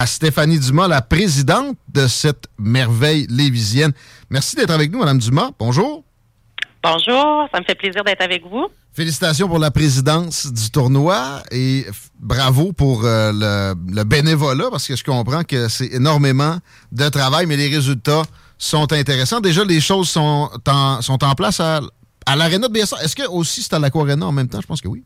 À Stéphanie Dumas, la présidente de cette merveille lévisienne. Merci d'être avec nous, Madame Dumas. Bonjour. Bonjour, ça me fait plaisir d'être avec vous. Félicitations pour la présidence du tournoi et bravo pour euh, le, le, bénévolat parce que je comprends que c'est énormément de travail, mais les résultats sont intéressants. Déjà, les choses sont en, sont en place à, à l'Arena de BSA. Est-ce que aussi c'est à l'Aquarena en même temps? Je pense que oui.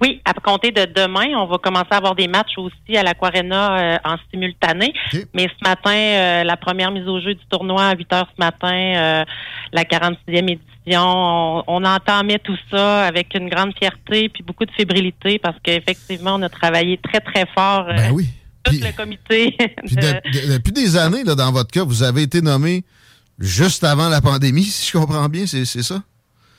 Oui, à compter de demain, on va commencer à avoir des matchs aussi à l'Aquarena euh, en simultané. Mais ce matin, euh, la première mise au jeu du tournoi à 8 heures ce matin, euh, la 46e édition, on, on entamait tout ça avec une grande fierté puis beaucoup de fébrilité parce qu'effectivement, on a travaillé très, très fort. Ben oui. Tout le comité. Puis de- de- depuis des années, là, dans votre cas, vous avez été nommé juste avant la pandémie, si je comprends bien, c'est ça?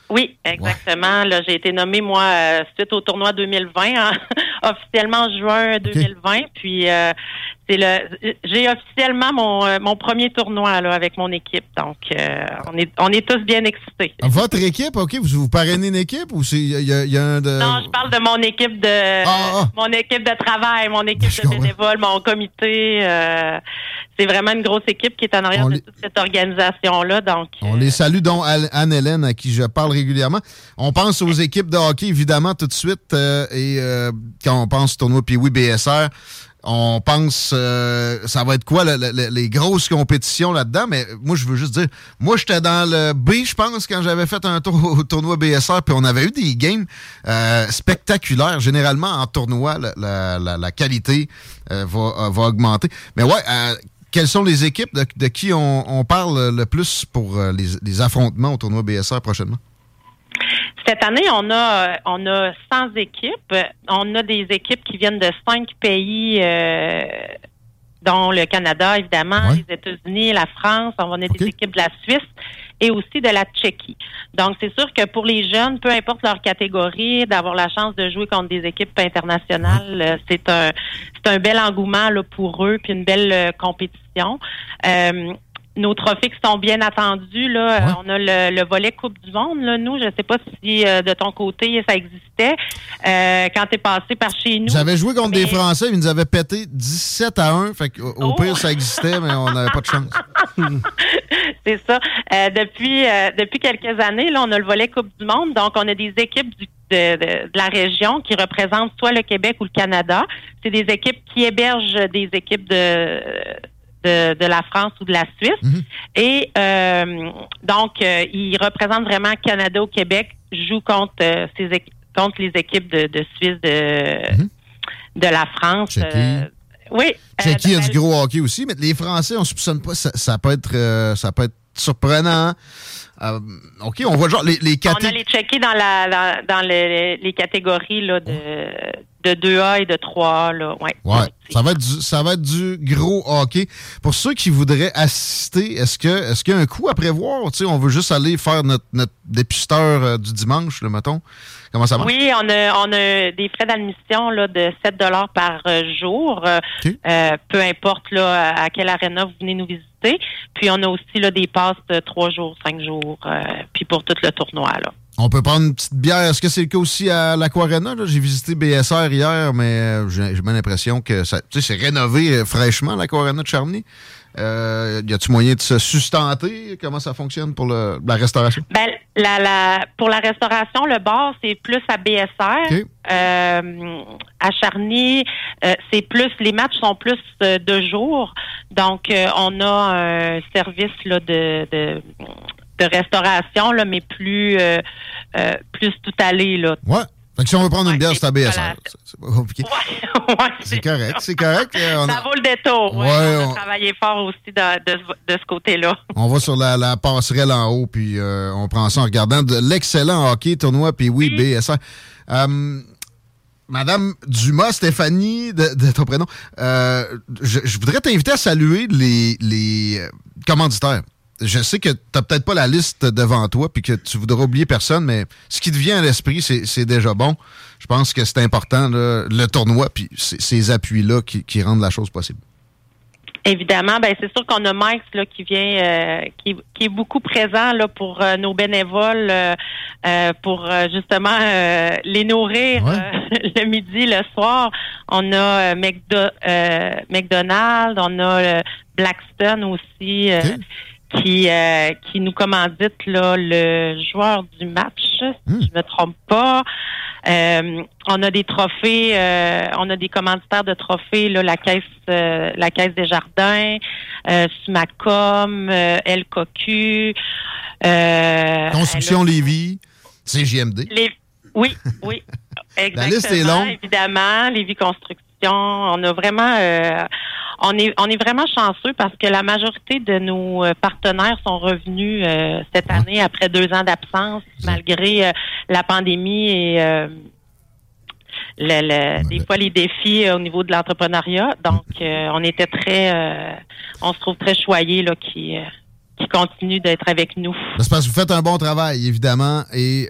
Oui, exactement. Là, j'ai été nommée moi euh, suite au tournoi 2020, hein, officiellement en juin 2020. Puis euh, c'est le, j'ai officiellement mon euh, mon premier tournoi là avec mon équipe. Donc euh, on est on est tous bien excités. Votre équipe, OK, vous, vous parrainez une équipe ou c'est il y, y a un de... Non, je parle de mon équipe de Ah, mon équipe de travail, mon équipe de bénévoles, mon comité. Euh, c'est vraiment une grosse équipe qui est en arrière de toute cette organisation là. Donc On les salue, dont Al- Anne-Hélène, à qui je parle régulièrement. On pense aux équipes de hockey, évidemment, tout de suite. euh, et euh, quand on pense au tournoi Pee-Wee BSR, on pense, euh, ça va être quoi, le- le- le- les grosses compétitions là-dedans. Mais moi, je veux juste dire, moi, j'étais dans le B, je pense, quand j'avais fait un tour au tournoi BSR, puis on avait eu des games euh, spectaculaires. Généralement, en tournoi, la, qualité euh, va, augmenter. Mais ouais, quelles sont les équipes de, qui on, parle le plus pour les, les affrontements au tournoi BSR prochainement? Cette année, on a on a 100 équipes. On a des équipes qui viennent de cinq pays, euh, dont le Canada, évidemment, les États-Unis, la France. On va a des équipes de la Suisse et aussi de la Tchéquie. Donc, c'est sûr que pour les jeunes, peu importe leur catégorie, d'avoir la chance de jouer contre des équipes internationales, euh, c'est un c'est un bel engouement là, pour eux, puis une belle euh, compétition. Euh, nos trophées qui sont bien attendus, là, euh, on a le, le volet Coupe du Monde. Là, nous, je ne sais pas si euh, de ton côté ça existait euh, quand tu es passé par chez nous. J'avais joué contre Mais- des Français, ils nous avaient pété 17 à 1. Fait au pire, ça existait, mais on n'avait pas de chance. C'est ça. Euh, depuis euh, depuis quelques années, là, on a le volet Coupe du Monde. Donc, on a des équipes du- de, de- de la région qui représentent soit le Québec ou le Canada. C'est des équipes qui hébergent des équipes de de, de la France ou de la Suisse. Et euh, donc, euh, ils représentent vraiment Canada ou Québec, jouent contre euh, contre les équipes de, de Suisse de de la France. Euh, oui. Tchéquie a du gros hockey aussi, mais les Français, on soupçonne pas, ça, ça peut être ça peut être surprenant. Euh, OK, on voit genre les, les On a catégories. les checkés dans la dans, dans les, les catégories là, de, de 2A et de 3A. Là. Ouais. Ouais, ça va être du, ça va être du gros hockey. Pour ceux qui voudraient assister, est-ce que est-ce qu'il y a un coup à prévoir? Tu sais, on veut juste aller faire notre, notre dépisteur euh, du dimanche, le mettons. Comment ça marche? Oui, on a, on a des frais d'admission de 7 dollars par euh, jour, euh, euh, peu importe là, à quelle aréna vous venez nous visiter. Puis on a aussi là, des passes de 3 jours, 5 jours, euh, puis pour tout le tournoi. Là. On peut prendre une petite bière. Est-ce que c'est le cas aussi à l'Aquarena? J'ai visité BSR hier, mais j'ai bien l'impression que ça, c'est rénové fraîchement, l'Aquarena de Charny. Euh, y a-tu moyen de se sustenter? Comment ça fonctionne pour le, la restauration? Ben, la, la, pour la restauration, le bar, c'est plus à BSR. Euh, à Charny, euh, c'est plus, les matchs sont plus de jour. Donc, euh, on a un service là, de, de, de restauration, là, mais plus, plus tout allé. Là. Ouais. Que si on veut prendre une bière, c'est à BSR. C'est pas compliqué. Ouais, ouais, c'est correct, c'est correct. Euh, ça vaut le détour. On, a travaillé fort aussi de, de, de ce côté-là. On va sur la, la, passerelle en haut, puis euh, on prend ça en regardant de l'excellent hockey tournoi, puis oui, BSR. Euh, Madame Dumas, Stéphanie, de, de ton prénom, euh, je, je, voudrais t'inviter à saluer les, les commanditaires je sais que tu n'as peut-être pas la liste devant toi puis que tu voudras oublier personne, mais ce qui te vient à l'esprit, c'est déjà bon. Je pense que c'est important, le tournoi, puis ces appuis-là qui, rendent la chose possible. Évidemment, ben c'est sûr qu'on a Mike là, qui vient, euh, qui, est beaucoup présent là pour euh, nos bénévoles, euh, pour justement les nourrir le midi, le soir. On a McDonald's, on a Blackstone aussi qui euh, qui nous commandite là le joueur du match, si hmm. je me trompe pas. Euh, on a des trophées, euh, on a des commanditaires de trophées là, la caisse la caisse des jardins, Sumacom, El Cocu, Construction Lévis, CGMD. Les... Oui, oui. Exactement, la liste est longue. Évidemment, Lévis Construction. On a vraiment on est on est vraiment chanceux parce que la majorité de nos euh, partenaires sont revenus euh, cette année après deux ans d'absence, malgré euh, la pandémie et le, des fois les défis au niveau de l'entrepreneuriat. Donc, on était très, on se trouve très choyés là qui qui continue d'être avec nous. C'est parce que vous faites un bon travail, évidemment, et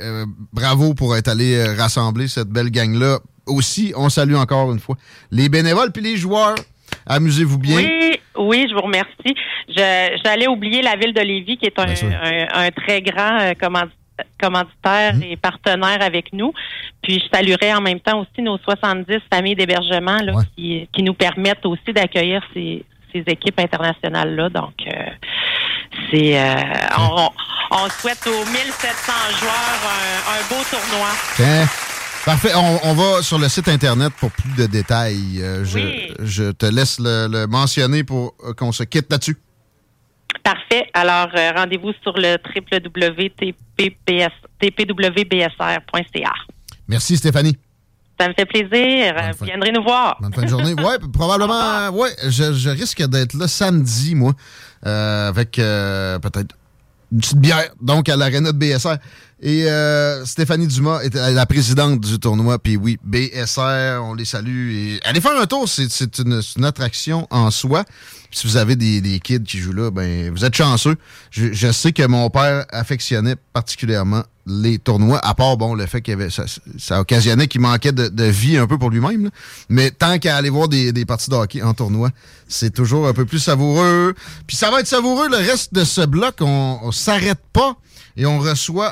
bravo pour être allé rassembler cette belle gang-là. Aussi, on salue encore une fois les bénévoles puis les joueurs. Amusez-vous bien. Oui, oui, je vous remercie. J'allais oublier la ville de Lévis, qui est un, très grand euh, commanditaire mhm. et partenaire avec nous. Puis je saluerai en même temps aussi nos 70 familles d'hébergement qui, nous permettent aussi d'accueillir ces, équipes internationales-là. Donc, euh, c'est euh, on, souhaite aux 1700 joueurs un, beau tournoi. Parfait. On, va sur le site Internet pour plus de détails. Euh, je, te laisse le, mentionner pour euh, qu'on se quitte là-dessus. Parfait. Alors, euh, rendez-vous sur le www.tpwbsr.ca. Merci, Stéphanie. Ça me fait plaisir. Vous viendrez nous voir. Bonne fin de journée. Oui, probablement. Oui, je, risque d'être là samedi, moi, avec peut-être une petite bière, donc à l'aréna de BSR. Et euh, Stéphanie Dumas est la présidente du tournoi. Puis oui, BSR, on les salue. Et allez faire un tour, c'est une, une, attraction en soi. si vous avez des, des, kids qui jouent là, ben vous êtes chanceux. Je, je, sais que mon père affectionnait particulièrement les tournois, à part bon le fait qu'il avait ça, ça occasionnait qu'il manquait de, de, vie un peu pour lui-même. Mais tant qu'à aller voir des, des parties de hockey en tournoi, c'est toujours un peu plus savoureux. Puis ça va être savoureux le reste de ce bloc. On, on s'arrête pas et on reçoit